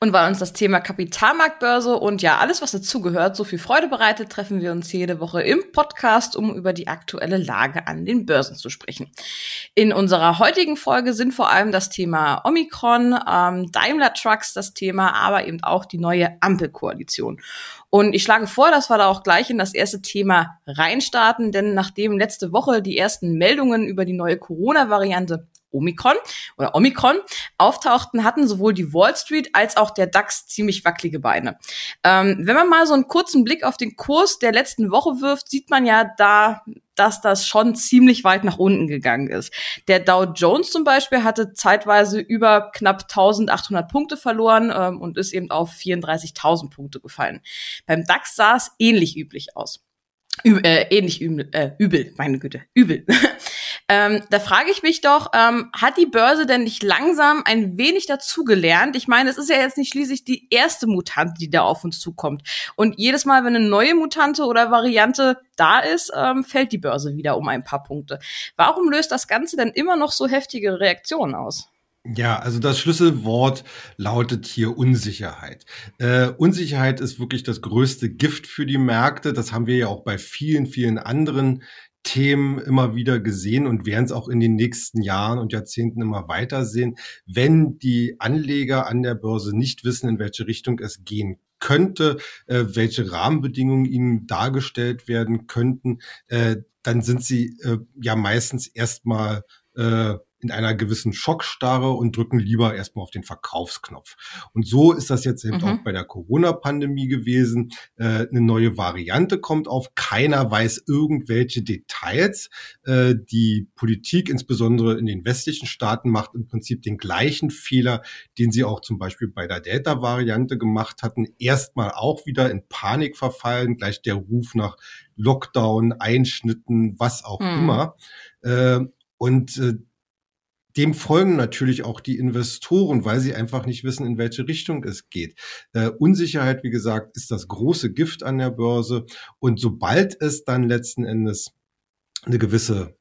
Und weil uns das Thema Kapitalmarktbörse und ja alles, was dazugehört, so viel Freude bereitet, treffen wir uns jede Woche im Podcast, um über die aktuelle Lage an den Börsen zu sprechen. In unserer heutigen Folge sind vor allem das Thema Omikron, ähm, Daimler Trucks das Thema, aber eben auch die neue Ampelkoalition. Und ich schlage vor, dass wir da auch gleich in das erste Thema reinstarten, denn nachdem letzte Woche die ersten Meldungen über die neue Corona-Variante Omikron oder Omikron auftauchten, hatten sowohl die Wall Street als auch der DAX ziemlich wackelige Beine. Ähm, wenn man mal so einen kurzen Blick auf den Kurs der letzten Woche wirft, sieht man ja da, dass das schon ziemlich weit nach unten gegangen ist. Der Dow Jones zum Beispiel hatte zeitweise über knapp 1800 Punkte verloren ähm, und ist eben auf 34.000 Punkte gefallen. Beim DAX sah es ähnlich üblich aus. Ü äh, ähnlich übel, äh, übel, meine Güte, übel. Ähm, da frage ich mich doch, ähm, hat die Börse denn nicht langsam ein wenig dazugelernt? Ich meine, es ist ja jetzt nicht schließlich die erste Mutante, die da auf uns zukommt. Und jedes Mal, wenn eine neue Mutante oder Variante da ist, ähm, fällt die Börse wieder um ein paar Punkte. Warum löst das Ganze denn immer noch so heftige Reaktionen aus? Ja, also das Schlüsselwort lautet hier Unsicherheit. Äh, Unsicherheit ist wirklich das größte Gift für die Märkte. Das haben wir ja auch bei vielen, vielen anderen Themen immer wieder gesehen und werden es auch in den nächsten Jahren und Jahrzehnten immer weiter sehen, wenn die Anleger an der Börse nicht wissen, in welche Richtung es gehen könnte, äh, welche Rahmenbedingungen ihnen dargestellt werden könnten, äh, dann sind sie äh, ja meistens erstmal äh, in einer gewissen Schockstarre und drücken lieber erstmal auf den Verkaufsknopf. Und so ist das jetzt eben mhm. auch bei der Corona-Pandemie gewesen. Äh, eine neue Variante kommt auf. Keiner weiß irgendwelche Details. Äh, die Politik, insbesondere in den westlichen Staaten, macht im Prinzip den gleichen Fehler, den sie auch zum Beispiel bei der Delta-Variante gemacht hatten. Erstmal auch wieder in Panik verfallen, gleich der Ruf nach Lockdown, Einschnitten, was auch mhm. immer. Äh, und äh, dem folgen natürlich auch die Investoren, weil sie einfach nicht wissen, in welche Richtung es geht. Äh, Unsicherheit, wie gesagt, ist das große Gift an der Börse. Und sobald es dann letzten Endes eine gewisse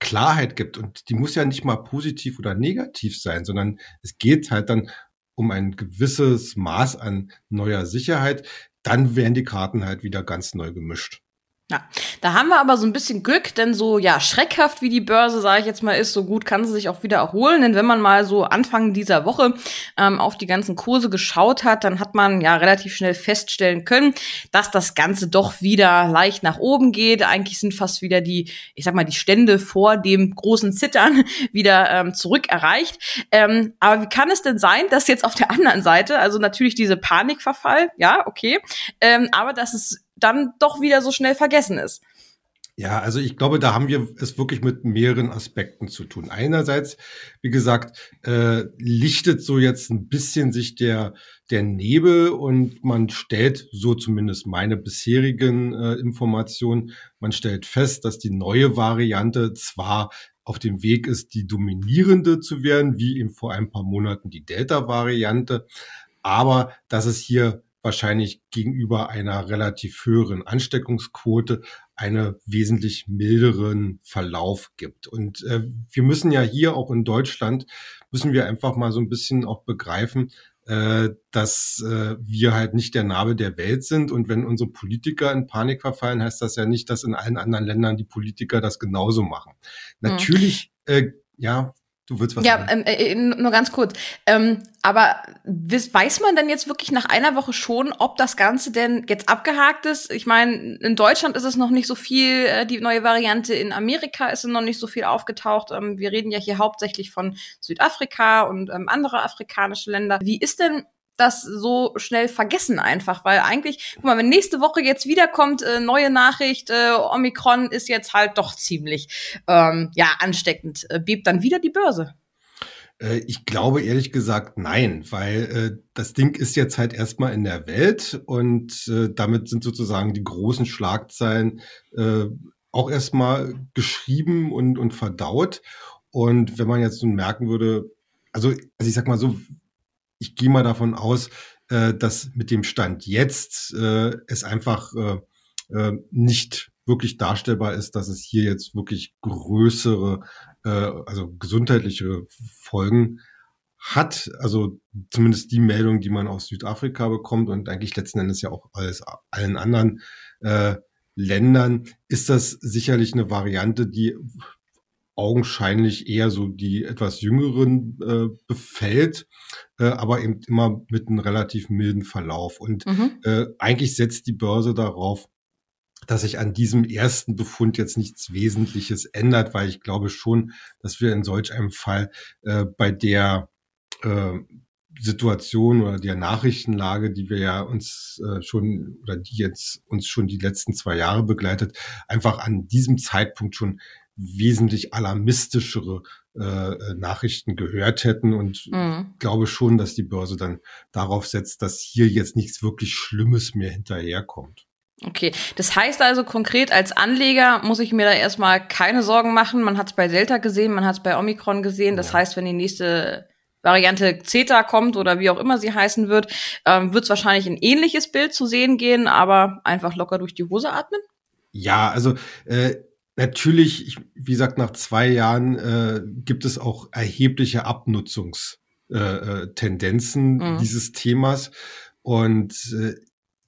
Klarheit gibt, und die muss ja nicht mal positiv oder negativ sein, sondern es geht halt dann um ein gewisses Maß an neuer Sicherheit, dann werden die Karten halt wieder ganz neu gemischt. Ja, da haben wir aber so ein bisschen Glück, denn so ja schreckhaft wie die Börse, sage ich jetzt mal, ist, so gut kann sie sich auch wieder erholen. Denn wenn man mal so Anfang dieser Woche ähm, auf die ganzen Kurse geschaut hat, dann hat man ja relativ schnell feststellen können, dass das Ganze doch wieder leicht nach oben geht. Eigentlich sind fast wieder die, ich sag mal, die Stände vor dem großen Zittern wieder ähm, zurück erreicht. Ähm, aber wie kann es denn sein, dass jetzt auf der anderen Seite, also natürlich diese Panikverfall, ja, okay, ähm, aber dass es dann doch wieder so schnell vergessen ist. Ja, also ich glaube, da haben wir es wirklich mit mehreren Aspekten zu tun. Einerseits, wie gesagt, äh, lichtet so jetzt ein bisschen sich der, der Nebel und man stellt, so zumindest meine bisherigen äh, Informationen, man stellt fest, dass die neue Variante zwar auf dem Weg ist, die dominierende zu werden, wie eben vor ein paar Monaten die Delta-Variante, aber dass es hier wahrscheinlich gegenüber einer relativ höheren Ansteckungsquote einen wesentlich milderen Verlauf gibt. Und äh, wir müssen ja hier auch in Deutschland, müssen wir einfach mal so ein bisschen auch begreifen, äh, dass äh, wir halt nicht der Nabel der Welt sind. Und wenn unsere Politiker in Panik verfallen, heißt das ja nicht, dass in allen anderen Ländern die Politiker das genauso machen. Mhm. Natürlich, äh, ja, Du willst was Ja, ähm, äh, äh, nur ganz kurz. Ähm, aber weiß man denn jetzt wirklich nach einer Woche schon, ob das Ganze denn jetzt abgehakt ist? Ich meine, in Deutschland ist es noch nicht so viel, äh, die neue Variante in Amerika ist noch nicht so viel aufgetaucht. Ähm, wir reden ja hier hauptsächlich von Südafrika und ähm, andere afrikanische Länder. Wie ist denn das so schnell vergessen einfach, weil eigentlich, guck mal, wenn nächste Woche jetzt wiederkommt, äh, neue Nachricht, äh, Omikron ist jetzt halt doch ziemlich ähm, ja ansteckend, äh, bebt dann wieder die Börse. Äh, ich glaube ehrlich gesagt nein, weil äh, das Ding ist jetzt halt erstmal in der Welt und äh, damit sind sozusagen die großen Schlagzeilen äh, auch erstmal geschrieben und, und verdaut. Und wenn man jetzt nun merken würde, also, also ich sag mal so, ich gehe mal davon aus, äh, dass mit dem Stand jetzt äh, es einfach äh, äh, nicht wirklich darstellbar ist, dass es hier jetzt wirklich größere, äh, also gesundheitliche Folgen hat. Also zumindest die Meldung, die man aus Südafrika bekommt und eigentlich letzten Endes ja auch alles allen anderen äh, Ländern, ist das sicherlich eine Variante, die augenscheinlich eher so die etwas jüngeren äh, befällt, äh, aber eben immer mit einem relativ milden Verlauf. Und mhm. äh, eigentlich setzt die Börse darauf, dass sich an diesem ersten Befund jetzt nichts Wesentliches ändert, weil ich glaube schon, dass wir in solch einem Fall äh, bei der äh, Situation oder der Nachrichtenlage, die wir ja uns äh, schon oder die jetzt uns schon die letzten zwei Jahre begleitet, einfach an diesem Zeitpunkt schon wesentlich alarmistischere äh, Nachrichten gehört hätten und mhm. glaube schon, dass die Börse dann darauf setzt, dass hier jetzt nichts wirklich Schlimmes mehr hinterherkommt. Okay, das heißt also konkret als Anleger muss ich mir da erstmal keine Sorgen machen. Man hat es bei Delta gesehen, man hat es bei Omikron gesehen. Das ja. heißt, wenn die nächste Variante Zeta kommt oder wie auch immer sie heißen wird, ähm, wird es wahrscheinlich ein ähnliches Bild zu sehen gehen, aber einfach locker durch die Hose atmen? Ja, also äh, natürlich, ich, wie gesagt, nach zwei Jahren äh, gibt es auch erhebliche Abnutzungstendenzen äh, äh mhm. dieses Themas. Und äh,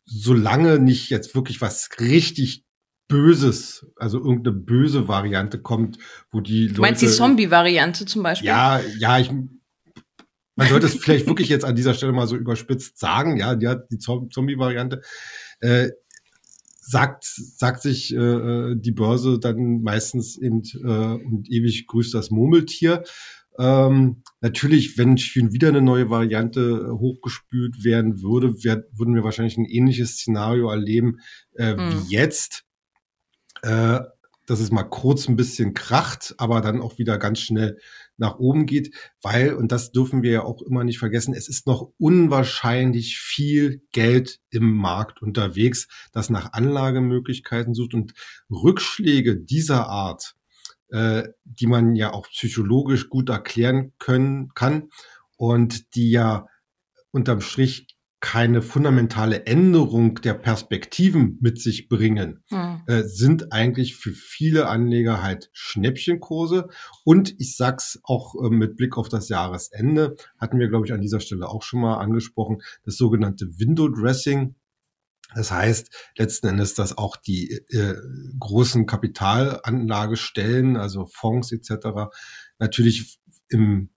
solange nicht jetzt wirklich was richtig Böses, also irgendeine böse Variante kommt, wo die Leute. Du meinst die Zombie-Variante zum Beispiel? Ja, ja, ich. Man sollte es vielleicht wirklich jetzt an dieser Stelle mal so überspitzt sagen, ja, die hat die Zombie-Variante. Äh, sagt, sagt sich äh, äh, die Börse dann meistens eben äh, und ewig grüßt das Murmeltier. Ähm, natürlich, wenn schon wieder eine neue Variante äh, hochgespült werden würde, wär, würden wir wahrscheinlich ein ähnliches Szenario erleben äh, mhm. wie jetzt. Äh, dass es mal kurz ein bisschen kracht, aber dann auch wieder ganz schnell nach oben geht, weil, und das dürfen wir ja auch immer nicht vergessen, es ist noch unwahrscheinlich viel Geld im Markt unterwegs, das nach Anlagemöglichkeiten sucht. Und Rückschläge dieser Art, äh, die man ja auch psychologisch gut erklären können kann und die ja unterm Strich keine fundamentale Änderung der Perspektiven mit sich bringen, hm. äh, sind eigentlich für viele Anleger halt Schnäppchenkurse. Und ich sag's auch äh, mit Blick auf das Jahresende, hatten wir, glaube ich, an dieser Stelle auch schon mal angesprochen, das sogenannte Window Dressing. Das heißt letzten Endes, dass auch die äh, großen Kapitalanlagestellen, also Fonds etc., natürlich im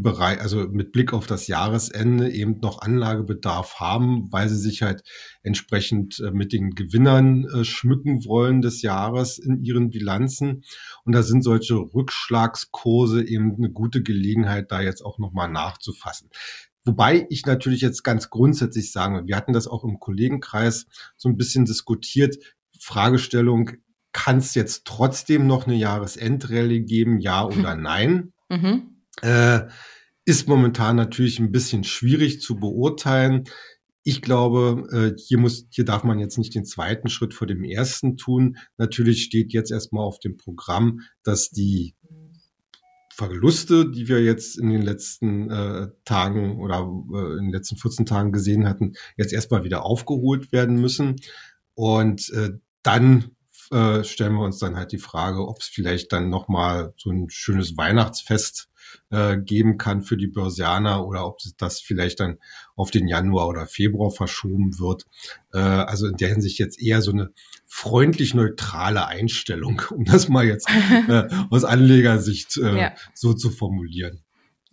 Bereich, also mit Blick auf das Jahresende eben noch Anlagebedarf haben, weil sie sich halt entsprechend äh, mit den Gewinnern äh, schmücken wollen des Jahres in ihren Bilanzen. Und da sind solche Rückschlagskurse eben eine gute Gelegenheit, da jetzt auch nochmal nachzufassen. Wobei ich natürlich jetzt ganz grundsätzlich sagen, wir hatten das auch im Kollegenkreis so ein bisschen diskutiert, Fragestellung, kann es jetzt trotzdem noch eine Jahresendrallye geben, ja oder nein? Mhm. Äh, ist momentan natürlich ein bisschen schwierig zu beurteilen. Ich glaube, äh, hier muss, hier darf man jetzt nicht den zweiten Schritt vor dem ersten tun. Natürlich steht jetzt erstmal auf dem Programm, dass die Verluste, die wir jetzt in den letzten äh, Tagen oder äh, in den letzten 14 Tagen gesehen hatten, jetzt erstmal wieder aufgeholt werden müssen. Und äh, dann äh, stellen wir uns dann halt die Frage, ob es vielleicht dann nochmal so ein schönes Weihnachtsfest äh, geben kann für die Börsianer oder ob das vielleicht dann auf den Januar oder Februar verschoben wird. Äh, also in der Hinsicht jetzt eher so eine freundlich neutrale Einstellung, um das mal jetzt äh, aus Anlegersicht äh, ja. so zu formulieren.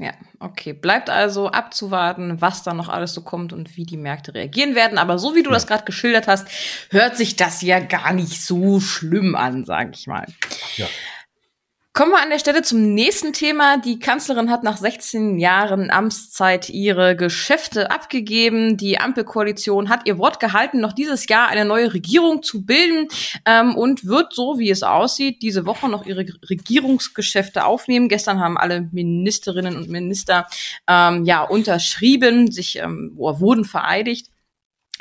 Ja, okay. Bleibt also abzuwarten, was da noch alles so kommt und wie die Märkte reagieren werden. Aber so wie du ja. das gerade geschildert hast, hört sich das ja gar nicht so schlimm an, sage ich mal. Ja. Kommen wir an der Stelle zum nächsten Thema. Die Kanzlerin hat nach 16 Jahren Amtszeit ihre Geschäfte abgegeben. Die Ampelkoalition hat ihr Wort gehalten, noch dieses Jahr eine neue Regierung zu bilden ähm, und wird, so wie es aussieht, diese Woche noch ihre Regierungsgeschäfte aufnehmen. Gestern haben alle Ministerinnen und Minister ähm, ja unterschrieben, sich ähm, wurden vereidigt.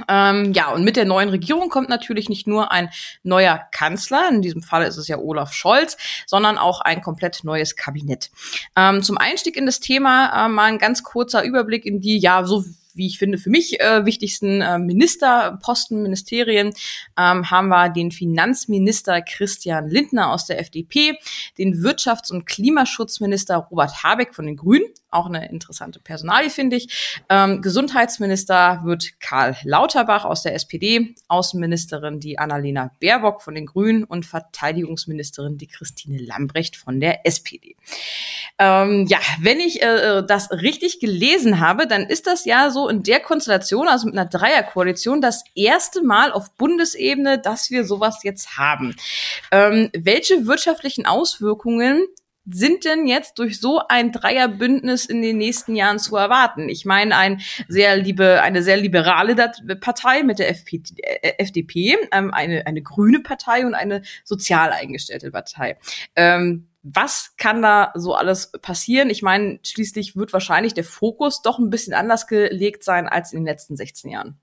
Ähm, ja, und mit der neuen Regierung kommt natürlich nicht nur ein neuer Kanzler, in diesem Fall ist es ja Olaf Scholz, sondern auch ein komplett neues Kabinett. Ähm, zum Einstieg in das Thema äh, mal ein ganz kurzer Überblick in die, ja, so wie ich finde, für mich äh, wichtigsten äh, Ministerposten, Ministerien ähm, haben wir den Finanzminister Christian Lindner aus der FDP, den Wirtschafts- und Klimaschutzminister Robert Habeck von den Grünen, auch eine interessante Personalie, finde ich. Ähm, Gesundheitsminister wird Karl Lauterbach aus der SPD, Außenministerin die Annalena Baerbock von den Grünen und Verteidigungsministerin die Christine Lambrecht von der SPD. Ähm, ja, wenn ich äh, das richtig gelesen habe, dann ist das ja so in der Konstellation, also mit einer Dreierkoalition, das erste Mal auf Bundesebene, dass wir sowas jetzt haben. Ähm, welche wirtschaftlichen Auswirkungen sind denn jetzt durch so ein Dreierbündnis in den nächsten Jahren zu erwarten? Ich meine, ein sehr liebe, eine sehr liberale Partei mit der FP, äh, FDP, ähm, eine, eine grüne Partei und eine sozial eingestellte Partei. Ähm, was kann da so alles passieren? Ich meine, schließlich wird wahrscheinlich der Fokus doch ein bisschen anders gelegt sein als in den letzten 16 Jahren.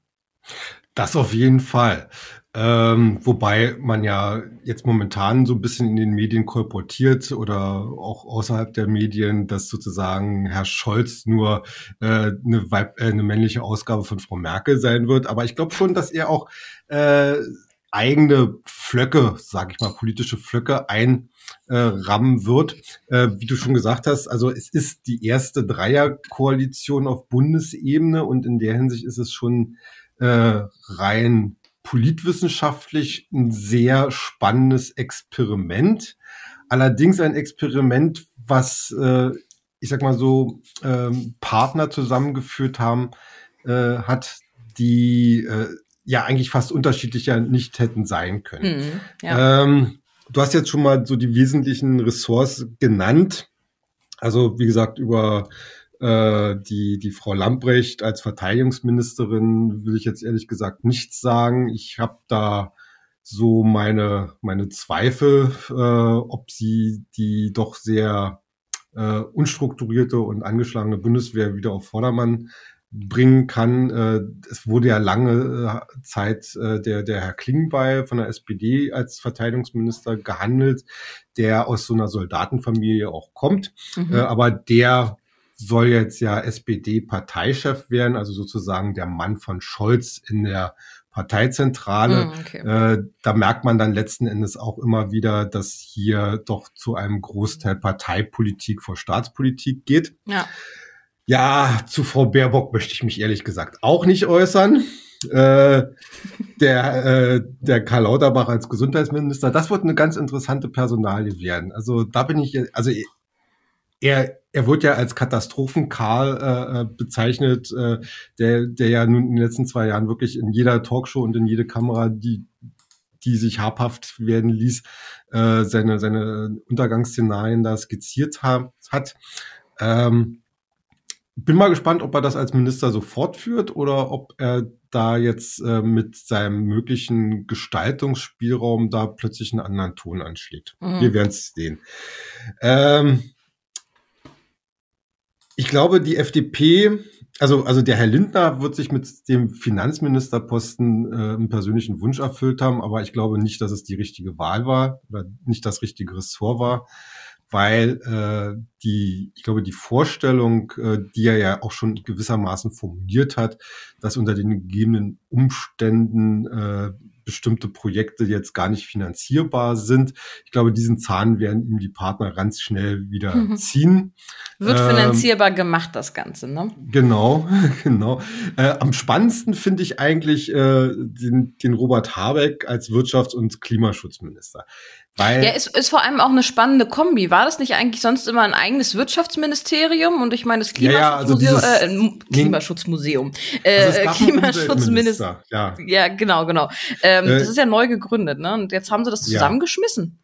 Das auf jeden Fall. Ähm, wobei man ja jetzt momentan so ein bisschen in den Medien kolportiert oder auch außerhalb der Medien, dass sozusagen Herr Scholz nur äh, eine, äh, eine männliche Ausgabe von Frau Merkel sein wird. Aber ich glaube schon, dass er auch äh, eigene Flöcke, sage ich mal, politische Flöcke einrammen äh, wird. Äh, wie du schon gesagt hast, also es ist die erste Dreierkoalition auf Bundesebene und in der Hinsicht ist es schon äh, rein politwissenschaftlich ein sehr spannendes Experiment. Allerdings ein Experiment, was, äh, ich sag mal so, ähm, Partner zusammengeführt haben, äh, hat, die äh, ja eigentlich fast unterschiedlicher nicht hätten sein können. Mhm, ja. ähm, du hast jetzt schon mal so die wesentlichen Ressorts genannt. Also wie gesagt, über äh, die, die Frau Lambrecht als Verteidigungsministerin will ich jetzt ehrlich gesagt nichts sagen. Ich habe da so meine, meine Zweifel, äh, ob sie die doch sehr äh, unstrukturierte und angeschlagene Bundeswehr wieder auf Vordermann bringen kann. Äh, es wurde ja lange äh, Zeit äh, der, der Herr Klingbeil von der SPD als Verteidigungsminister gehandelt, der aus so einer Soldatenfamilie auch kommt. Mhm. Äh, aber der soll jetzt ja SPD-Parteichef werden, also sozusagen der Mann von Scholz in der Parteizentrale. Mm, okay. äh, da merkt man dann letzten Endes auch immer wieder, dass hier doch zu einem Großteil Parteipolitik vor Staatspolitik geht. Ja. Ja, zu Frau Baerbock möchte ich mich ehrlich gesagt auch nicht äußern. Äh, der, äh, der Karl Lauterbach als Gesundheitsminister, das wird eine ganz interessante Personalie werden. Also da bin ich, also er, er wird ja als Katastrophenkarl äh, äh, bezeichnet, äh, der, der ja nun in den letzten zwei Jahren wirklich in jeder Talkshow und in jede Kamera, die, die sich habhaft werden ließ, äh, seine, seine Untergangsszenarien da skizziert ha hat. Ähm, bin mal gespannt, ob er das als Minister so fortführt oder ob er da jetzt äh, mit seinem möglichen Gestaltungsspielraum da plötzlich einen anderen Ton anschlägt. Mhm. Wir werden es sehen. Ähm, ich glaube, die FDP, also, also der Herr Lindner wird sich mit dem Finanzministerposten äh, einen persönlichen Wunsch erfüllt haben, aber ich glaube nicht, dass es die richtige Wahl war oder nicht das richtige Ressort war, weil äh, die, ich glaube, die Vorstellung, äh, die er ja auch schon gewissermaßen formuliert hat, dass unter den gegebenen Umständen äh, bestimmte Projekte jetzt gar nicht finanzierbar sind. Ich glaube, diesen Zahn werden ihm die Partner ganz schnell wieder mhm. ziehen. Wird ähm, finanzierbar gemacht, das Ganze, ne? Genau, genau. Äh, am spannendsten finde ich eigentlich äh, den, den Robert Habeck als Wirtschafts- und Klimaschutzminister. Weil ja, ist, ist vor allem auch eine spannende Kombi. War das nicht eigentlich sonst immer ein eigenes Wirtschaftsministerium? Und ich meine, das Klimaschutzmuseum, ja, ja, also äh, Klimaschutzmuseum, also äh, Klimaschutzminister. Ja. ja, genau, genau. Ähm, äh, das ist ja neu gegründet, ne? Und jetzt haben sie das zusammengeschmissen.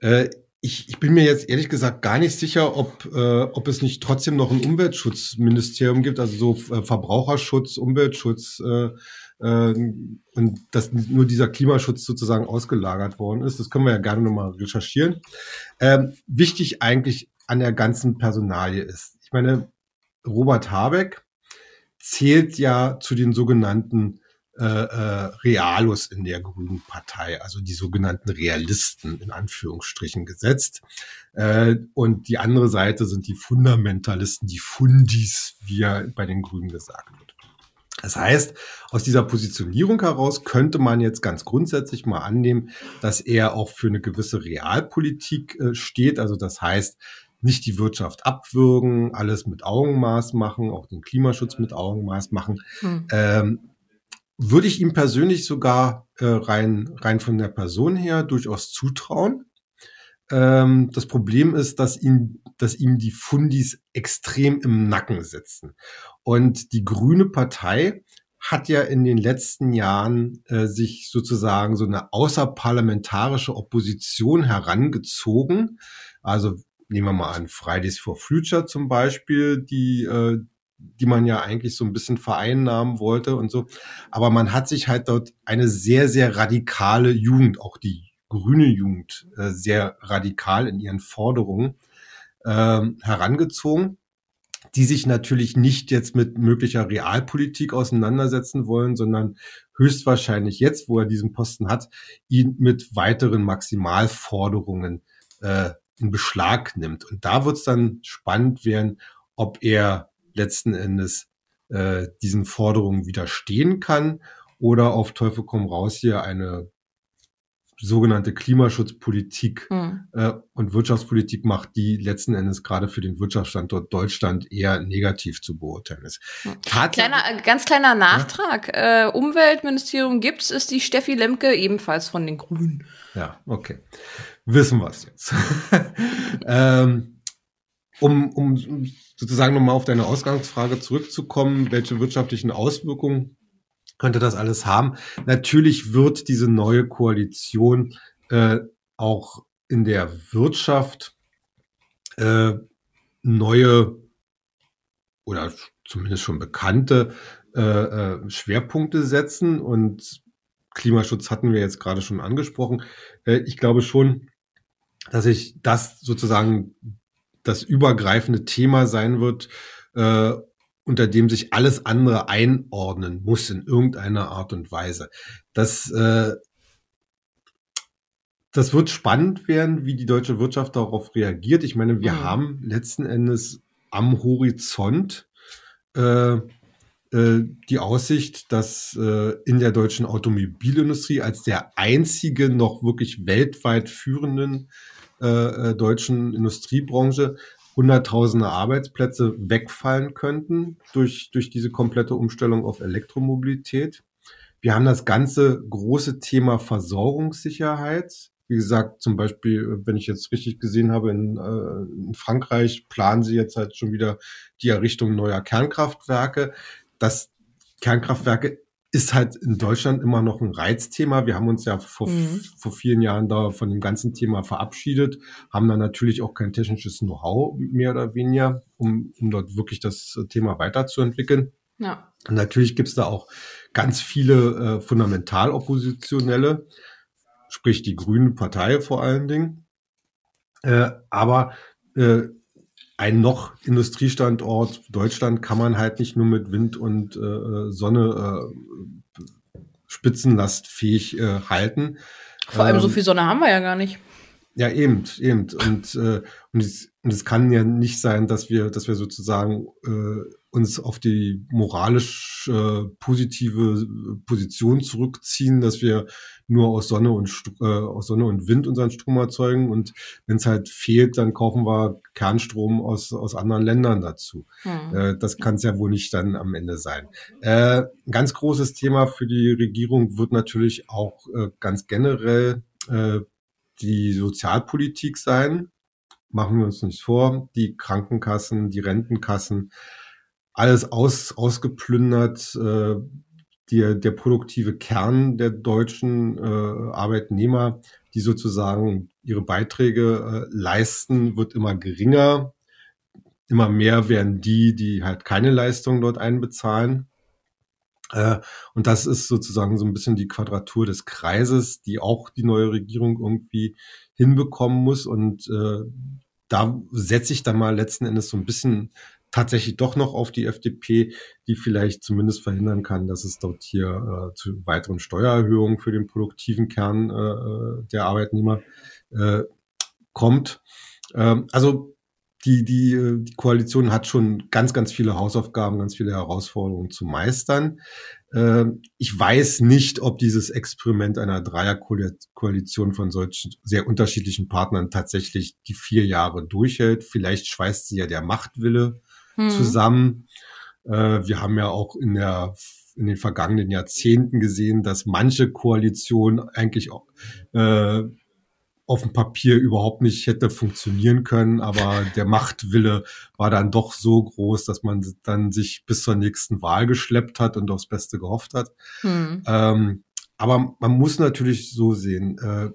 Äh, ich, ich bin mir jetzt ehrlich gesagt gar nicht sicher, ob, äh, ob es nicht trotzdem noch ein Umweltschutzministerium gibt, also so äh, Verbraucherschutz, Umweltschutz. Äh, ähm, und dass nur dieser Klimaschutz sozusagen ausgelagert worden ist. Das können wir ja gerne nochmal recherchieren. Ähm, wichtig eigentlich an der ganzen Personalie ist, ich meine, Robert Habeck zählt ja zu den sogenannten äh, äh, Realos in der Grünen Partei, also die sogenannten Realisten in Anführungsstrichen gesetzt. Äh, und die andere Seite sind die Fundamentalisten, die Fundis, wie ja bei den Grünen gesagt wird. Das heißt, aus dieser Positionierung heraus könnte man jetzt ganz grundsätzlich mal annehmen, dass er auch für eine gewisse Realpolitik äh, steht. Also das heißt, nicht die Wirtschaft abwürgen, alles mit Augenmaß machen, auch den Klimaschutz mit Augenmaß machen. Hm. Ähm, würde ich ihm persönlich sogar äh, rein, rein von der Person her durchaus zutrauen. Ähm, das Problem ist, dass ihm, dass ihm die Fundis extrem im Nacken sitzen. Und die Grüne Partei hat ja in den letzten Jahren äh, sich sozusagen so eine außerparlamentarische Opposition herangezogen. Also nehmen wir mal an, Fridays for Future zum Beispiel, die, äh, die man ja eigentlich so ein bisschen vereinnahmen wollte und so. Aber man hat sich halt dort eine sehr, sehr radikale Jugend, auch die grüne Jugend, äh, sehr radikal in ihren Forderungen äh, herangezogen die sich natürlich nicht jetzt mit möglicher Realpolitik auseinandersetzen wollen, sondern höchstwahrscheinlich jetzt, wo er diesen Posten hat, ihn mit weiteren Maximalforderungen äh, in Beschlag nimmt. Und da wird es dann spannend werden, ob er letzten Endes äh, diesen Forderungen widerstehen kann oder auf Teufel komm raus hier eine sogenannte Klimaschutzpolitik mhm. äh, und Wirtschaftspolitik macht, die letzten Endes gerade für den Wirtschaftsstandort Deutschland eher negativ zu beurteilen ist. Mhm. Kleiner, äh, ganz kleiner Nachtrag. Ja? Äh, Umweltministerium gibt's, ist die Steffi Lemke ebenfalls von den Grünen. Ja, okay. Wissen wir es jetzt. ähm, um, um sozusagen nochmal auf deine Ausgangsfrage zurückzukommen, welche wirtschaftlichen Auswirkungen könnte das alles haben. Natürlich wird diese neue Koalition äh, auch in der Wirtschaft äh, neue oder zumindest schon bekannte äh, äh, Schwerpunkte setzen. Und Klimaschutz hatten wir jetzt gerade schon angesprochen. Äh, ich glaube schon, dass ich das sozusagen das übergreifende Thema sein wird, äh, unter dem sich alles andere einordnen muss in irgendeiner Art und Weise. Das, äh, das wird spannend werden, wie die deutsche Wirtschaft darauf reagiert. Ich meine, wir mhm. haben letzten Endes am Horizont äh, äh, die Aussicht, dass äh, in der deutschen Automobilindustrie als der einzige noch wirklich weltweit führenden äh, äh deutschen Industriebranche Hunderttausende Arbeitsplätze wegfallen könnten durch, durch diese komplette Umstellung auf Elektromobilität. Wir haben das ganze große Thema Versorgungssicherheit. Wie gesagt, zum Beispiel, wenn ich jetzt richtig gesehen habe, in, äh, in Frankreich planen sie jetzt halt schon wieder die Errichtung neuer Kernkraftwerke. Das Kernkraftwerke ist halt in Deutschland immer noch ein Reizthema. Wir haben uns ja vor, mhm. vor vielen Jahren da von dem ganzen Thema verabschiedet, haben da natürlich auch kein technisches Know-how mehr oder weniger, um, um dort wirklich das Thema weiterzuentwickeln. Ja. Und natürlich gibt's da auch ganz viele äh, Fundamentaloppositionelle, sprich die Grüne Partei vor allen Dingen. Äh, aber äh, ein noch Industriestandort Deutschland kann man halt nicht nur mit Wind und äh, Sonne äh, spitzenlastfähig äh, halten. Vor allem ähm, so viel Sonne haben wir ja gar nicht. Ja, eben, eben. Und, äh, und, es, und es kann ja nicht sein, dass wir, dass wir sozusagen äh, uns auf die moralisch äh, positive Position zurückziehen, dass wir nur aus Sonne und äh, aus Sonne und Wind unseren Strom erzeugen und wenn es halt fehlt, dann kaufen wir Kernstrom aus aus anderen Ländern dazu. Hm. Äh, das kann es ja wohl nicht dann am Ende sein. Äh, ein ganz großes Thema für die Regierung wird natürlich auch äh, ganz generell äh, die Sozialpolitik sein. Machen wir uns nicht vor. Die Krankenkassen, die Rentenkassen, alles aus, ausgeplündert. Äh, der, der produktive Kern der deutschen äh, Arbeitnehmer, die sozusagen ihre Beiträge äh, leisten, wird immer geringer. Immer mehr werden die, die halt keine Leistung dort einbezahlen. Äh, und das ist sozusagen so ein bisschen die Quadratur des Kreises, die auch die neue Regierung irgendwie hinbekommen muss. Und äh, da setze ich dann mal letzten Endes so ein bisschen tatsächlich doch noch auf die FDP, die vielleicht zumindest verhindern kann, dass es dort hier äh, zu weiteren Steuererhöhungen für den produktiven Kern äh, der Arbeitnehmer äh, kommt. Ähm, also die, die, die Koalition hat schon ganz, ganz viele Hausaufgaben, ganz viele Herausforderungen zu meistern. Ähm, ich weiß nicht, ob dieses Experiment einer Dreierkoalition von solchen sehr unterschiedlichen Partnern tatsächlich die vier Jahre durchhält. Vielleicht schweißt sie ja der Machtwille hm. zusammen. Äh, wir haben ja auch in der in den vergangenen Jahrzehnten gesehen, dass manche Koalitionen eigentlich auch, äh, auf dem Papier überhaupt nicht hätte funktionieren können, aber der Machtwille war dann doch so groß, dass man dann sich bis zur nächsten Wahl geschleppt hat und aufs Beste gehofft hat. Hm. Ähm, aber man muss natürlich so sehen, äh,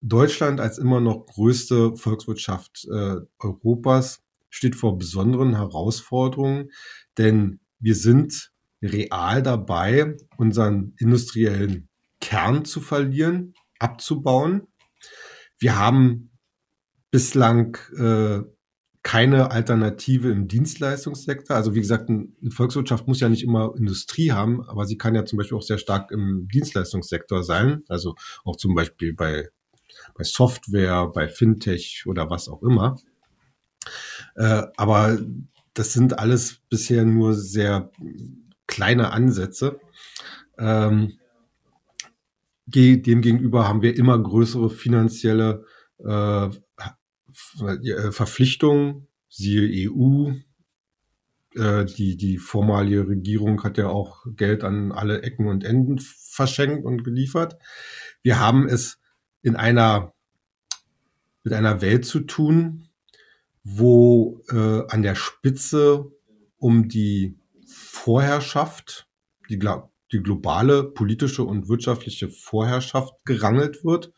Deutschland als immer noch größte Volkswirtschaft äh, Europas steht vor besonderen Herausforderungen, denn wir sind real dabei, unseren industriellen Kern zu verlieren, abzubauen. Wir haben bislang äh, keine Alternative im Dienstleistungssektor. Also wie gesagt, eine Volkswirtschaft muss ja nicht immer Industrie haben, aber sie kann ja zum Beispiel auch sehr stark im Dienstleistungssektor sein. Also auch zum Beispiel bei, bei Software, bei Fintech oder was auch immer. Äh, aber das sind alles bisher nur sehr kleine Ansätze. Ähm, Demgegenüber haben wir immer größere finanzielle äh, äh Verpflichtungen, siehe EU. Äh, die, die vormalige Regierung hat ja auch Geld an alle Ecken und Enden verschenkt und geliefert. Wir haben es in einer, mit einer Welt zu tun, wo äh, an der Spitze um die Vorherrschaft, die die globale politische und wirtschaftliche Vorherrschaft gerangelt wird.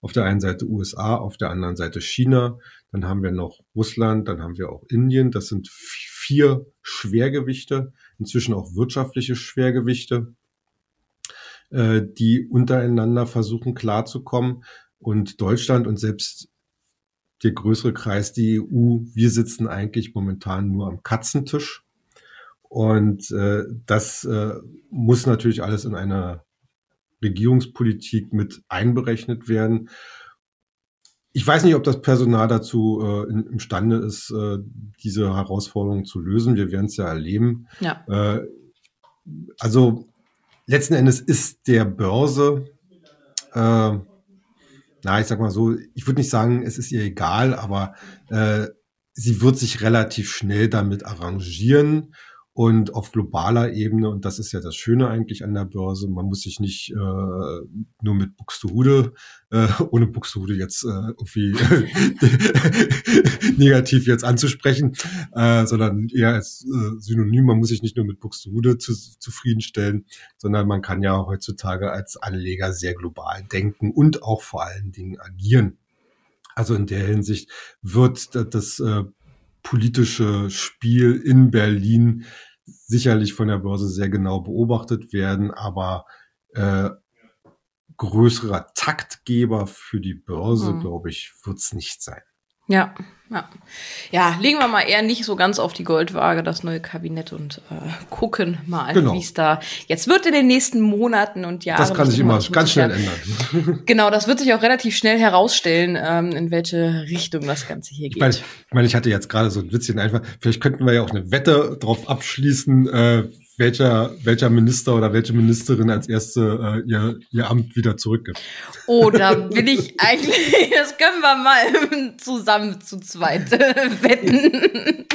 Auf der einen Seite USA, auf der anderen Seite China, dann haben wir noch Russland, dann haben wir auch Indien. Das sind vier Schwergewichte, inzwischen auch wirtschaftliche Schwergewichte, äh, die untereinander versuchen klarzukommen. Und Deutschland und selbst der größere Kreis, die EU, wir sitzen eigentlich momentan nur am Katzentisch und äh, das äh, muss natürlich alles in einer Regierungspolitik mit einberechnet werden. Ich weiß nicht, ob das Personal dazu äh, in, imstande ist, äh, diese Herausforderungen zu lösen. Wir werden es ja erleben. Ja. Äh, also letzten Endes ist der Börse, äh, na, ich sag mal so, ich würde nicht sagen, es ist ihr egal, aber äh, sie wird sich relativ schnell damit arrangieren und auf globaler Ebene, und das ist ja das Schöne eigentlich an der Börse, man muss sich nicht äh, nur mit Buxtehude, äh, ohne Buxtehude jetzt äh, irgendwie negativ jetzt anzusprechen, äh, sondern eher als äh, Synonym, man muss sich nicht nur mit Buxtehude zu, zufriedenstellen, sondern man kann ja heutzutage als Anleger sehr global denken und auch vor allen Dingen agieren. Also in der Hinsicht wird das äh, politische Spiel in Berlin sicherlich von der Börse sehr genau beobachtet werden, aber äh, größerer Taktgeber für die Börse, mhm. glaube ich, wird es nicht sein. Ja, ja. Ja, legen wir mal eher nicht so ganz auf die Goldwaage das neue Kabinett und äh, gucken mal, genau. wie es da jetzt wird in den nächsten Monaten und Jahren. Das kann sich immer ganz schnell ändern. genau, das wird sich auch relativ schnell herausstellen, ähm, in welche Richtung das Ganze hier geht. Ich meine, ich, meine, ich hatte jetzt gerade so ein Witzchen einfach, vielleicht könnten wir ja auch eine Wette drauf abschließen, äh, welcher, welcher Minister oder welche Ministerin als erste äh, ihr, ihr Amt wieder zurückgibt. Oh, da bin ich eigentlich, das können wir mal zusammen zu zweit äh, wetten.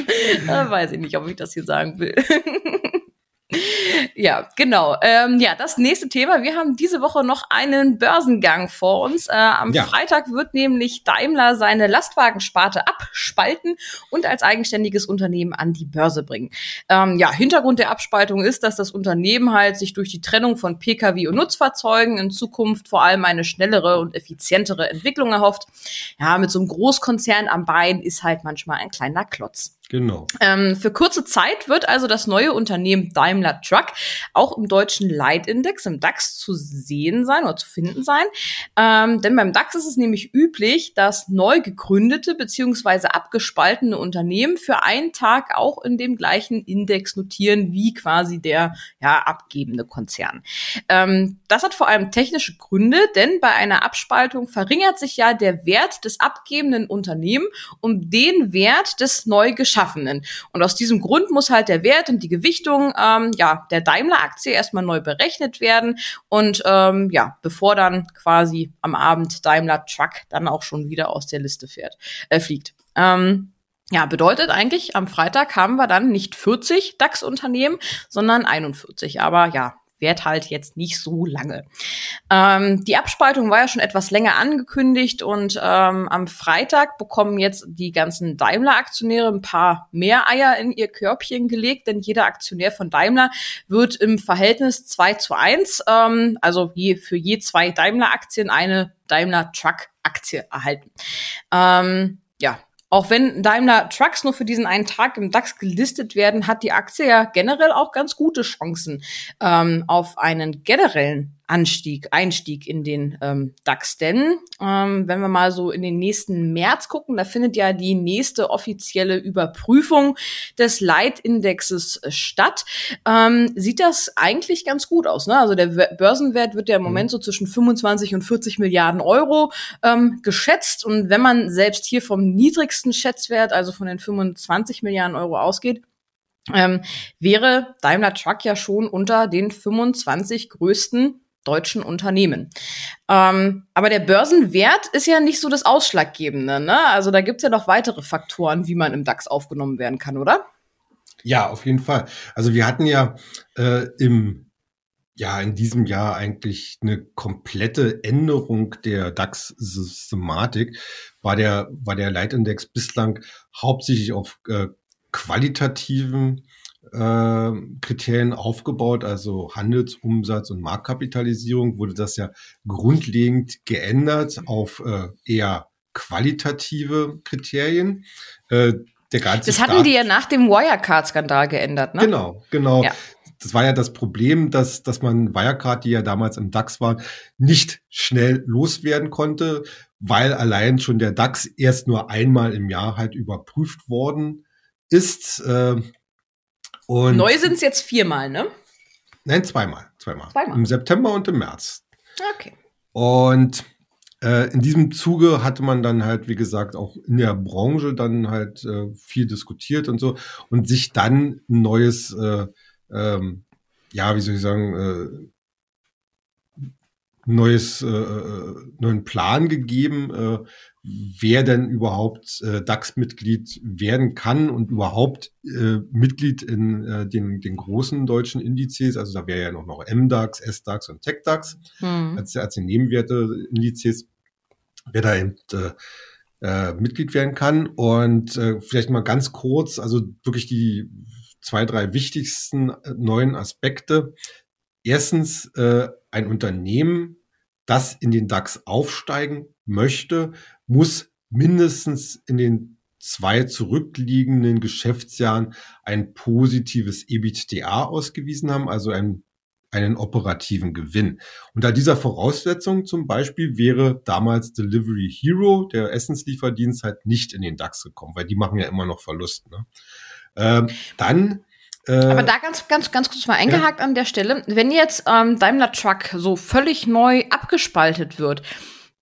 da weiß ich nicht, ob ich das hier sagen will. Ja, genau. Ähm, ja, das nächste Thema. Wir haben diese Woche noch einen Börsengang vor uns. Äh, am ja. Freitag wird nämlich Daimler seine Lastwagensparte abspalten und als eigenständiges Unternehmen an die Börse bringen. Ähm, ja, Hintergrund der Abspaltung ist, dass das Unternehmen halt sich durch die Trennung von Pkw und Nutzfahrzeugen in Zukunft vor allem eine schnellere und effizientere Entwicklung erhofft. Ja, mit so einem Großkonzern am Bein ist halt manchmal ein kleiner Klotz. Genau. Ähm, für kurze Zeit wird also das neue Unternehmen Daimler Truck auch im deutschen Leitindex, im DAX, zu sehen sein oder zu finden sein. Ähm, denn beim DAX ist es nämlich üblich, dass neu gegründete bzw. abgespaltene Unternehmen für einen Tag auch in dem gleichen Index notieren wie quasi der ja, abgebende Konzern. Ähm, das hat vor allem technische Gründe, denn bei einer Abspaltung verringert sich ja der Wert des abgebenden Unternehmens um den Wert des neu geschaffenen Schaffenden. Und aus diesem Grund muss halt der Wert und die Gewichtung ähm, ja, der Daimler-Aktie erstmal neu berechnet werden. Und ähm, ja, bevor dann quasi am Abend Daimler Truck dann auch schon wieder aus der Liste fährt, äh, fliegt. Ähm, ja, bedeutet eigentlich, am Freitag haben wir dann nicht 40 DAX-Unternehmen, sondern 41. Aber ja, währt halt jetzt nicht so lange. Ähm, die Abspaltung war ja schon etwas länger angekündigt und ähm, am Freitag bekommen jetzt die ganzen Daimler-Aktionäre ein paar mehr Eier in ihr Körbchen gelegt, denn jeder Aktionär von Daimler wird im Verhältnis 2 zu 1, ähm, also je, für je zwei Daimler-Aktien eine Daimler-Truck-Aktie erhalten. Ähm, ja, auch wenn Daimler Trucks nur für diesen einen Tag im DAX gelistet werden, hat die Aktie ja generell auch ganz gute Chancen ähm, auf einen generellen Anstieg, Einstieg in den ähm, DAX. Denn ähm, wenn wir mal so in den nächsten März gucken, da findet ja die nächste offizielle Überprüfung des Leitindexes statt, ähm, sieht das eigentlich ganz gut aus. Ne? Also der Börsenwert wird ja im Moment so zwischen 25 und 40 Milliarden Euro ähm, geschätzt. Und wenn man selbst hier vom niedrigsten Schätzwert, also von den 25 Milliarden Euro ausgeht, ähm, wäre Daimler Truck ja schon unter den 25 größten deutschen Unternehmen. Ähm, aber der Börsenwert ist ja nicht so das Ausschlaggebende. Ne? Also da gibt's ja noch weitere Faktoren, wie man im DAX aufgenommen werden kann, oder? Ja, auf jeden Fall. Also wir hatten ja äh, im ja in diesem Jahr eigentlich eine komplette Änderung der DAX-Systematik. War der war der Leitindex bislang hauptsächlich auf äh, qualitativen äh, Kriterien aufgebaut, also Handelsumsatz und Marktkapitalisierung, wurde das ja grundlegend geändert auf äh, eher qualitative Kriterien. Äh, der ganze das hatten die ja nach dem Wirecard-Skandal geändert, ne? Genau, genau. Ja. Das war ja das Problem, dass, dass man Wirecard, die ja damals im DAX waren, nicht schnell loswerden konnte, weil allein schon der DAX erst nur einmal im Jahr halt überprüft worden ist. Und Neu sind es jetzt viermal, ne? Nein, zweimal, zweimal. Zweimal. Im September und im März. Okay. Und äh, in diesem Zuge hatte man dann halt, wie gesagt, auch in der Branche dann halt äh, viel diskutiert und so und sich dann ein neues, äh, ähm, ja, wie soll ich sagen, äh, neues, äh, äh, neuen Plan gegeben, äh, wer denn überhaupt äh, DAX-Mitglied werden kann und überhaupt äh, Mitglied in äh, den, den großen deutschen Indizes. Also da wäre ja noch, noch MDAX, SDAX und TechDAX hm. als, als die Nebenwerte-Indizes, wer da eben äh, äh, Mitglied werden kann. Und äh, vielleicht mal ganz kurz, also wirklich die zwei, drei wichtigsten äh, neuen Aspekte. Erstens, äh, ein Unternehmen, das in den DAX aufsteigen möchte, muss mindestens in den zwei zurückliegenden Geschäftsjahren ein positives EBITDA ausgewiesen haben, also ein, einen operativen Gewinn. Unter dieser Voraussetzung zum Beispiel wäre damals Delivery Hero, der Essenslieferdienst, halt nicht in den DAX gekommen, weil die machen ja immer noch Verlust. Ne? Ähm, dann Aber da ganz, ganz, ganz kurz mal eingehakt ja. an der Stelle. Wenn jetzt ähm, Daimler Truck so völlig neu abgespaltet wird,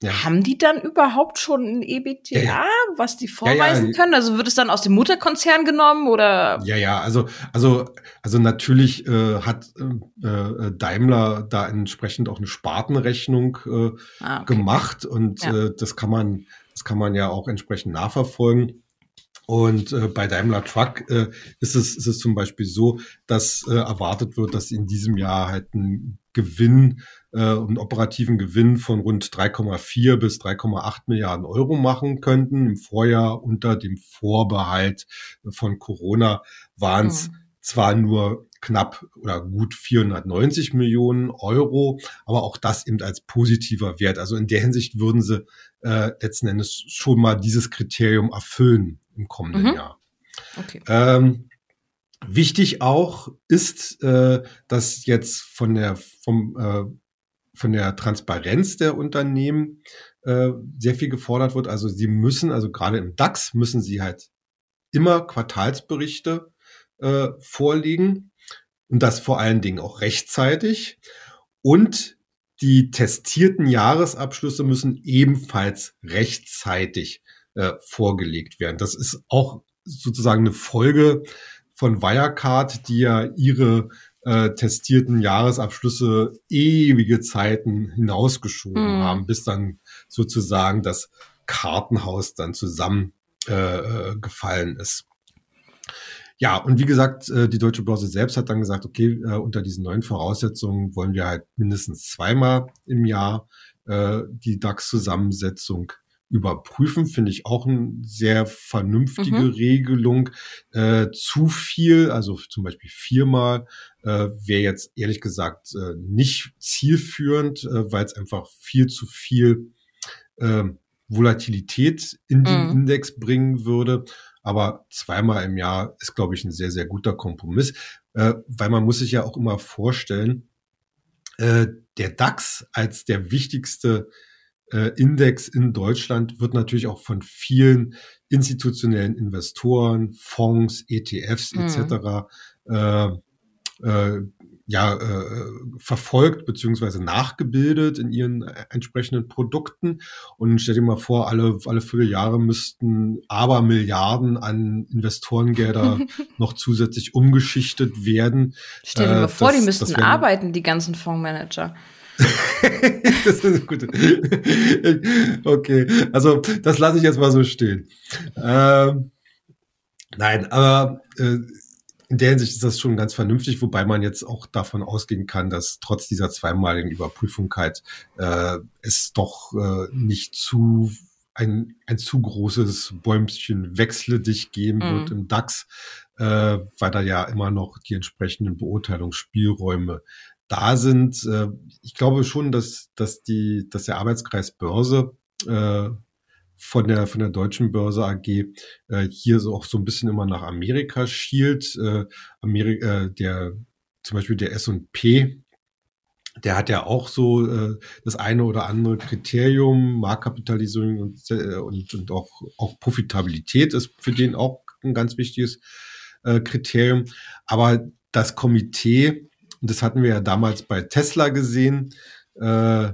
ja. Haben die dann überhaupt schon ein EBTA, ja, ja. was die vorweisen können? Also wird es dann aus dem Mutterkonzern genommen oder? Ja, ja, also also also natürlich äh, hat äh, äh Daimler da entsprechend auch eine Spartenrechnung äh, ah, okay. gemacht und äh, das kann man das kann man ja auch entsprechend nachverfolgen. Und äh, bei Daimler Truck äh, ist, es, ist es zum Beispiel so, dass äh, erwartet wird, dass in diesem Jahr halt ein Gewinn, äh, einen operativen Gewinn von rund 3,4 bis 3,8 Milliarden Euro machen könnten. Im Vorjahr unter dem Vorbehalt von Corona waren es mhm. zwar nur knapp oder gut 490 Millionen Euro, aber auch das eben als positiver Wert. Also in der Hinsicht würden sie äh, letzten Endes schon mal dieses Kriterium erfüllen im kommenden mhm. Jahr. Okay. Ähm, wichtig auch ist, äh, dass jetzt von der vom äh, von der Transparenz der Unternehmen äh, sehr viel gefordert wird. Also sie müssen, also gerade im DAX müssen sie halt immer Quartalsberichte äh, vorlegen und das vor allen Dingen auch rechtzeitig. Und die testierten Jahresabschlüsse müssen ebenfalls rechtzeitig äh, vorgelegt werden. Das ist auch sozusagen eine Folge von Wirecard, die ja ihre äh, testierten Jahresabschlüsse ewige Zeiten hinausgeschoben mhm. haben, bis dann sozusagen das Kartenhaus dann zusammengefallen äh, äh, gefallen ist. Ja, und wie gesagt, äh, die Deutsche Börse selbst hat dann gesagt, okay, unter diesen neuen Voraussetzungen wollen wir halt mindestens zweimal im Jahr die DAX-Zusammensetzung überprüfen, finde ich auch eine sehr vernünftige mhm. Regelung. Äh, zu viel, also zum Beispiel viermal, äh, wäre jetzt ehrlich gesagt äh, nicht zielführend, äh, weil es einfach viel zu viel äh, Volatilität in den mhm. Index bringen würde. Aber zweimal im Jahr ist, glaube ich, ein sehr, sehr guter Kompromiss, äh, weil man muss sich ja auch immer vorstellen, äh, der DAX als der wichtigste äh, Index in Deutschland wird natürlich auch von vielen institutionellen Investoren, Fonds, ETFs etc. Mhm. Äh, äh, ja, äh, verfolgt beziehungsweise nachgebildet in ihren äh, entsprechenden Produkten. Und stell dir mal vor, alle, alle Vierteljahre müssten aber Milliarden an Investorengelder noch zusätzlich umgeschichtet werden. Stell dir mal äh, vor, das, die müssten arbeiten, die ganzen Fondsmanager. das ist gut. okay, also das lasse ich jetzt mal so stehen. Ähm, nein, aber äh, in der Hinsicht ist das schon ganz vernünftig, wobei man jetzt auch davon ausgehen kann, dass trotz dieser zweimaligen Überprüfung halt äh, es doch äh, nicht zu ein, ein zu großes Bäumchen wechsle dich geben mm. wird im DAX, äh, weil da ja immer noch die entsprechenden Beurteilungsspielräume da sind. Äh, ich glaube schon, dass, dass die, dass der Arbeitskreis Börse äh, von der, von der deutschen Börse AG äh, hier so auch so ein bisschen immer nach Amerika schielt. Äh, Amerika, äh, der, zum Beispiel der S&P, der hat ja auch so äh, das eine oder andere Kriterium, Marktkapitalisierung und, äh, und, und auch, auch Profitabilität ist für den auch ein ganz wichtiges äh, Kriterium. Aber das Komitee, und das hatten wir ja damals bei Tesla gesehen, äh,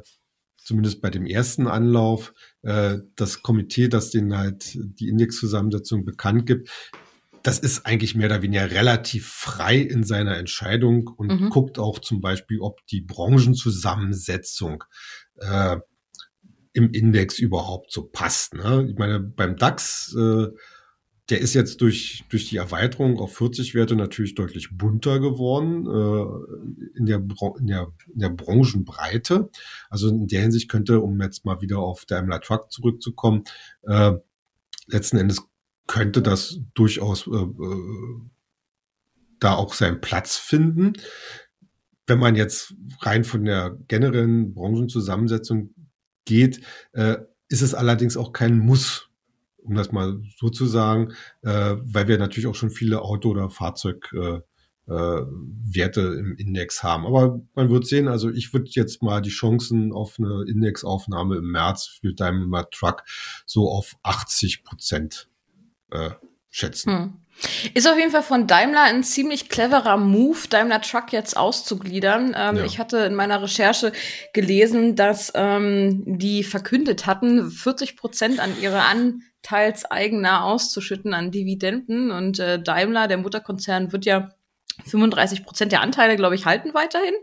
zumindest bei dem ersten Anlauf, äh, das Komitee, das den halt die Indexzusammensetzung bekannt gibt, das ist eigentlich mehr oder weniger relativ frei in seiner Entscheidung und mhm. guckt auch zum Beispiel, ob die Branchenzusammensetzung äh, im Index überhaupt so passt. Ne? Ich meine, beim DAX äh, der ist jetzt durch, durch die Erweiterung auf 40 Werte natürlich deutlich bunter geworden äh, in, der, in, der, in der Branchenbreite. Also in der Hinsicht könnte, um jetzt mal wieder auf Daimler Truck zurückzukommen, äh, letzten Endes könnte das durchaus äh, äh, da auch seinen Platz finden. Wenn man jetzt rein von der generellen Branchenzusammensetzung geht, äh, ist es allerdings auch kein Muss um das mal so zu sagen, äh, weil wir natürlich auch schon viele Auto- oder Fahrzeugwerte äh, äh, im Index haben. Aber man wird sehen, also ich würde jetzt mal die Chancen auf eine Indexaufnahme im März für Daimler Truck so auf 80 Prozent äh, schätzen. Hm. Ist auf jeden Fall von Daimler ein ziemlich cleverer Move, Daimler Truck jetzt auszugliedern. Ähm, ja. Ich hatte in meiner Recherche gelesen, dass ähm, die verkündet hatten, 40 Prozent an ihre Anteilseigner auszuschütten an Dividenden. Und äh, Daimler, der Mutterkonzern, wird ja 35 Prozent der Anteile, glaube ich, halten weiterhin.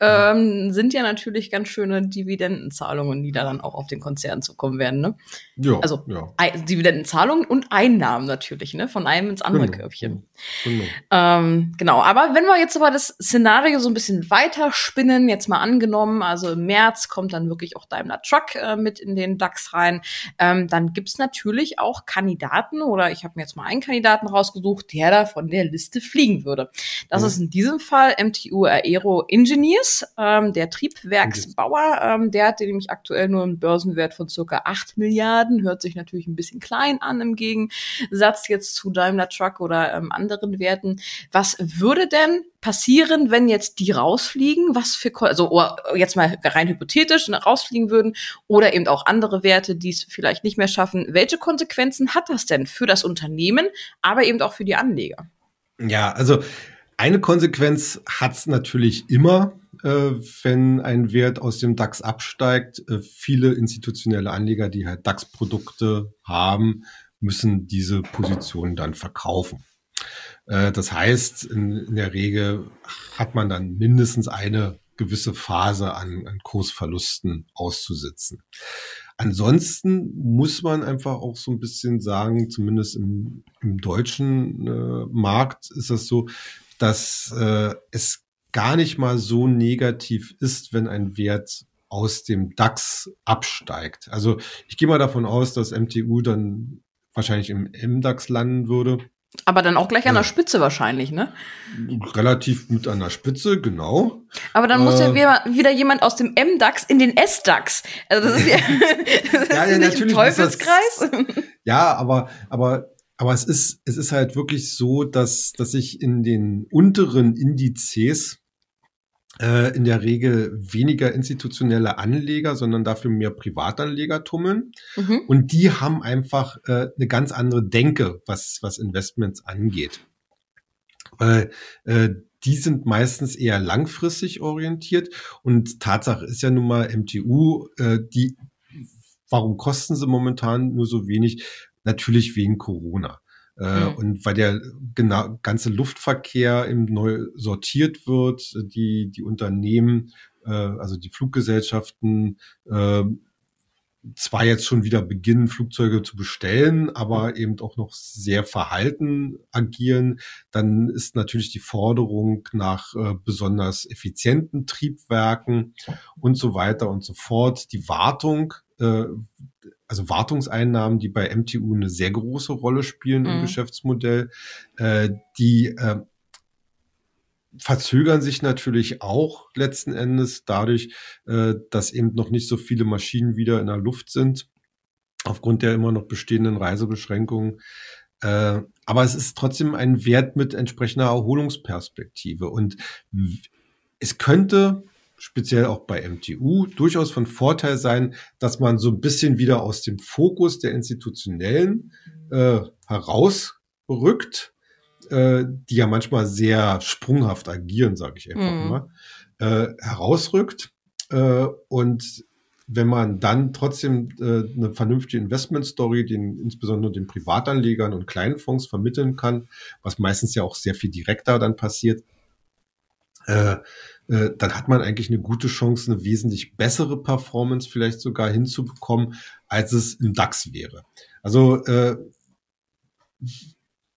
Ähm, sind ja natürlich ganz schöne Dividendenzahlungen, die da dann auch auf den Konzern zukommen werden. Ne? Ja, also ja. Dividendenzahlungen und Einnahmen natürlich, ne? Von einem ins andere genau. Körbchen. Genau. Ähm, genau. Aber wenn wir jetzt aber das Szenario so ein bisschen weiter spinnen, jetzt mal angenommen, also im März kommt dann wirklich auch Daimler Truck äh, mit in den DAX rein, ähm, dann gibt's natürlich auch Kandidaten oder ich habe mir jetzt mal einen Kandidaten rausgesucht, der da von der Liste fliegen würde. Das mhm. ist in diesem Fall MTU Aero Engineers, ähm, der Triebwerksbauer. Ähm, der hat nämlich aktuell nur einen Börsenwert von circa 8 Milliarden. Hört sich natürlich ein bisschen klein an im Gegensatz jetzt zu Daimler Truck oder ähm, anderen Werten. Was würde denn passieren, wenn jetzt die rausfliegen? Was für, also oh, jetzt mal rein hypothetisch rausfliegen würden oder eben auch andere Werte, die es vielleicht nicht mehr schaffen. Welche Konsequenzen hat das denn für das Unternehmen, aber eben auch für die Anleger? Ja, also eine Konsequenz hat es natürlich immer, äh, wenn ein Wert aus dem DAX absteigt. Äh, viele institutionelle Anleger, die halt DAX-Produkte haben, müssen diese Position dann verkaufen. Äh, das heißt, in, in, der Regel hat man dann mindestens eine gewisse Phase an, an Kursverlusten auszusitzen. Ansonsten muss man einfach auch so ein bisschen sagen, zumindest im, im deutschen äh, Markt ist das so, dass äh, es gar nicht mal so negativ ist, wenn ein Wert aus dem DAX absteigt. Also ich gehe mal davon aus, dass MTU dann wahrscheinlich im MDAX landen würde. Aber dann auch gleich an der Spitze wahrscheinlich, ne? Relativ mit an der Spitze, genau. Aber dann muss äh, ja wieder, jemand aus dem M-DAX in den S-DAX. Also das ist ja, das ja, ist ja nicht natürlich ein Teufelskreis. Das, ja, aber, aber, aber es ist, es ist halt wirklich so, dass, dass ich in den unteren Indizes äh, in der Regel weniger institutionelle Anleger, sondern dafür mehr Privatanleger tummeln. Mhm. Und die haben einfach äh, eine ganz andere Denke, was, was Investments angeht. Weil äh, die sind meistens eher langfristig orientiert. Und Tatsache ist ja nun mal MTU, äh, die, warum kosten sie momentan nur so wenig? Natürlich wegen Corona. Mhm. Und weil der genau, ganze Luftverkehr eben neu sortiert wird, die, die Unternehmen, äh, also die Fluggesellschaften, äh, zwar jetzt schon wieder beginnen, Flugzeuge zu bestellen, aber eben auch noch sehr verhalten agieren, dann ist natürlich die Forderung nach äh, besonders effizienten Triebwerken und so weiter und so fort. Die Wartung äh, also Wartungseinnahmen, die bei MTU eine sehr große Rolle spielen mhm. im Geschäftsmodell, äh, die äh, verzögern sich natürlich auch letzten Endes dadurch, äh, dass eben noch nicht so viele Maschinen wieder in der Luft sind, aufgrund der immer noch bestehenden Reisebeschränkungen. Äh, aber es ist trotzdem ein Wert mit entsprechender Erholungsperspektive. Und es könnte speziell auch bei MTU, durchaus von Vorteil sein, dass man so ein bisschen wieder aus dem Fokus der Institutionellen äh, herausrückt, äh, die ja manchmal sehr sprunghaft agieren, sage ich einfach mhm. mal, äh, herausrückt. Äh, und wenn man dann trotzdem äh, eine vernünftige Investment-Story den, insbesondere den Privatanlegern und kleinen Fonds vermitteln kann, was meistens ja auch sehr viel direkter dann passiert, äh, äh, dann hat man eigentlich eine gute Chance, eine wesentlich bessere Performance vielleicht sogar hinzubekommen, als es im DAX wäre. Also äh,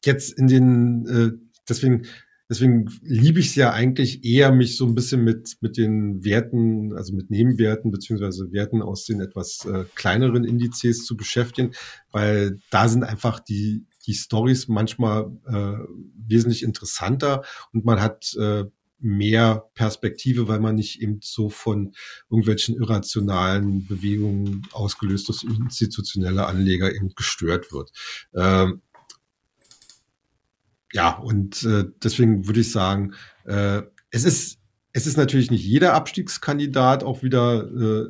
jetzt in den, äh, deswegen, deswegen liebe ich es ja eigentlich eher, mich so ein bisschen mit, mit den Werten, also mit Nebenwerten beziehungsweise Werten aus den etwas äh, kleineren Indizes zu beschäftigen, weil da sind einfach die, die Stories manchmal äh, wesentlich interessanter und man hat äh, mehr Perspektive, weil man nicht eben so von irgendwelchen irrationalen Bewegungen ausgelöst durch institutionelle Anleger eben gestört wird. Ähm, ja, und äh, deswegen würde ich sagen, äh, es ist es ist natürlich nicht jeder Abstiegskandidat auch wieder äh,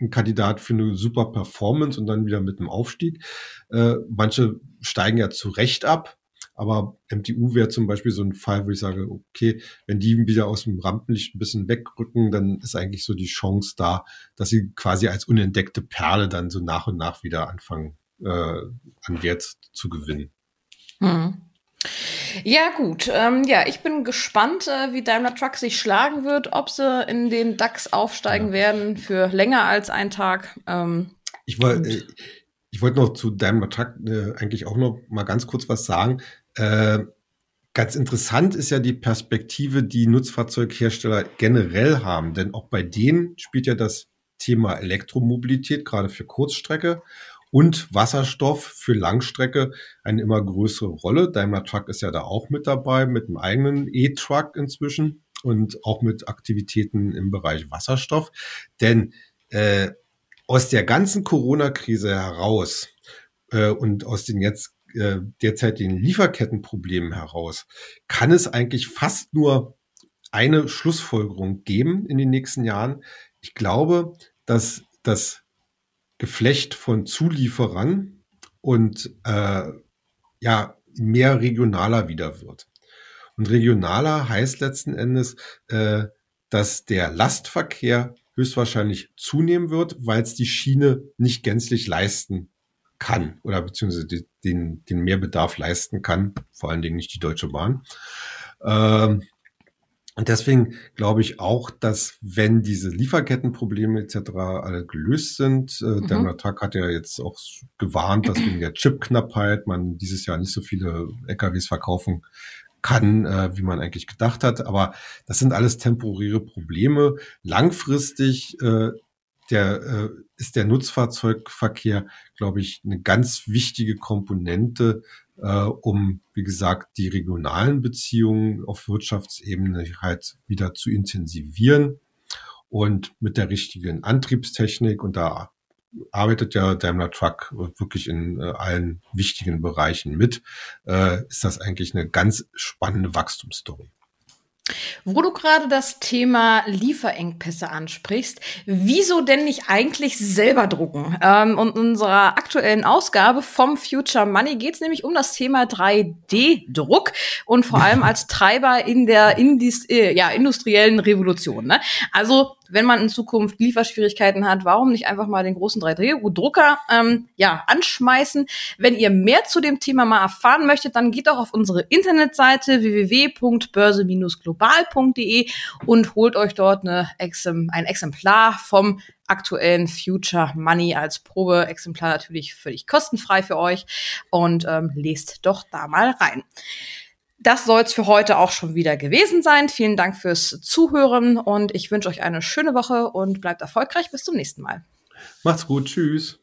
ein Kandidat für eine super Performance und dann wieder mit einem Aufstieg. Äh, manche steigen ja zu Recht ab, aber MTU wäre zum Beispiel so ein Fall, wo ich sage, okay, wenn die wieder aus dem Rampenlicht ein bisschen wegrücken, dann ist eigentlich so die Chance da, dass sie quasi als unentdeckte Perle dann so nach und nach wieder anfangen, äh, an Wert zu gewinnen. Hm. Ja, gut. Ähm, ja, ich bin gespannt, äh, wie Daimler Truck sich schlagen wird, ob sie in den DAX aufsteigen ja. werden für länger als einen Tag. Ähm, ich wollte äh, ich wollte noch zu Daimler Truck äh, eigentlich auch noch mal ganz kurz was sagen. Äh, ganz interessant ist ja die Perspektive, die Nutzfahrzeughersteller generell haben, denn auch bei denen spielt ja das Thema Elektromobilität gerade für Kurzstrecke und Wasserstoff für Langstrecke eine immer größere Rolle. Daimler Truck ist ja da auch mit dabei, mit einem eigenen E-Truck inzwischen und auch mit Aktivitäten im Bereich Wasserstoff. Denn äh, aus der ganzen Corona-Krise heraus äh, und aus den jetzt äh, derzeitigen Lieferkettenproblemen heraus kann es eigentlich fast nur eine Schlussfolgerung geben in den nächsten Jahren. Ich glaube, dass das Geflecht von Zulieferern und äh, ja mehr regionaler wieder wird. Und regionaler heißt letzten Endes, äh, dass der Lastverkehr höchstwahrscheinlich zunehmen wird, weil es die Schiene nicht gänzlich leisten kann oder beziehungsweise den, den Mehrbedarf leisten kann, vor allen Dingen nicht die Deutsche Bahn. Ähm, und deswegen glaube ich auch, dass wenn diese Lieferkettenprobleme etc. alle gelöst sind, äh, mhm. der Tag hat ja jetzt auch gewarnt, dass wegen der Chipknappheit man dieses Jahr nicht so viele LKWs verkaufen kann, äh, wie man eigentlich gedacht hat. Aber das sind alles temporäre Probleme. Langfristig äh, der, äh, ist der Nutzfahrzeugverkehr, glaube ich, eine ganz wichtige Komponente, äh, um, wie gesagt, die regionalen Beziehungen auf Wirtschaftsebene halt wieder zu intensivieren und mit der richtigen Antriebstechnik und da arbeitet ja Daimler Truck wirklich in äh, allen wichtigen Bereichen mit, äh, ist das eigentlich eine ganz spannende Wachstumsstory. Wo du gerade das Thema Lieferengpässe ansprichst, wieso denn nicht eigentlich selber drucken? Ähm, und in unserer aktuellen Ausgabe vom Future Money geht es nämlich um das Thema 3D-Druck und vor allem als Treiber in der Indis äh, ja, industriellen Revolution. Ne? Also wenn man in Zukunft Lieferschwierigkeiten hat, warum nicht einfach mal den großen 3D-Drucker ähm, ja, anschmeißen? Wenn ihr mehr zu dem Thema mal erfahren möchtet, dann geht doch auf unsere Internetseite www.börse-global.de und holt euch dort eine Exemp ein Exemplar vom aktuellen Future Money als Probeexemplar natürlich völlig kostenfrei für euch und ähm, lest doch da mal rein. Das soll es für heute auch schon wieder gewesen sein. Vielen Dank fürs Zuhören und ich wünsche euch eine schöne Woche und bleibt erfolgreich. Bis zum nächsten Mal. Macht's gut. Tschüss.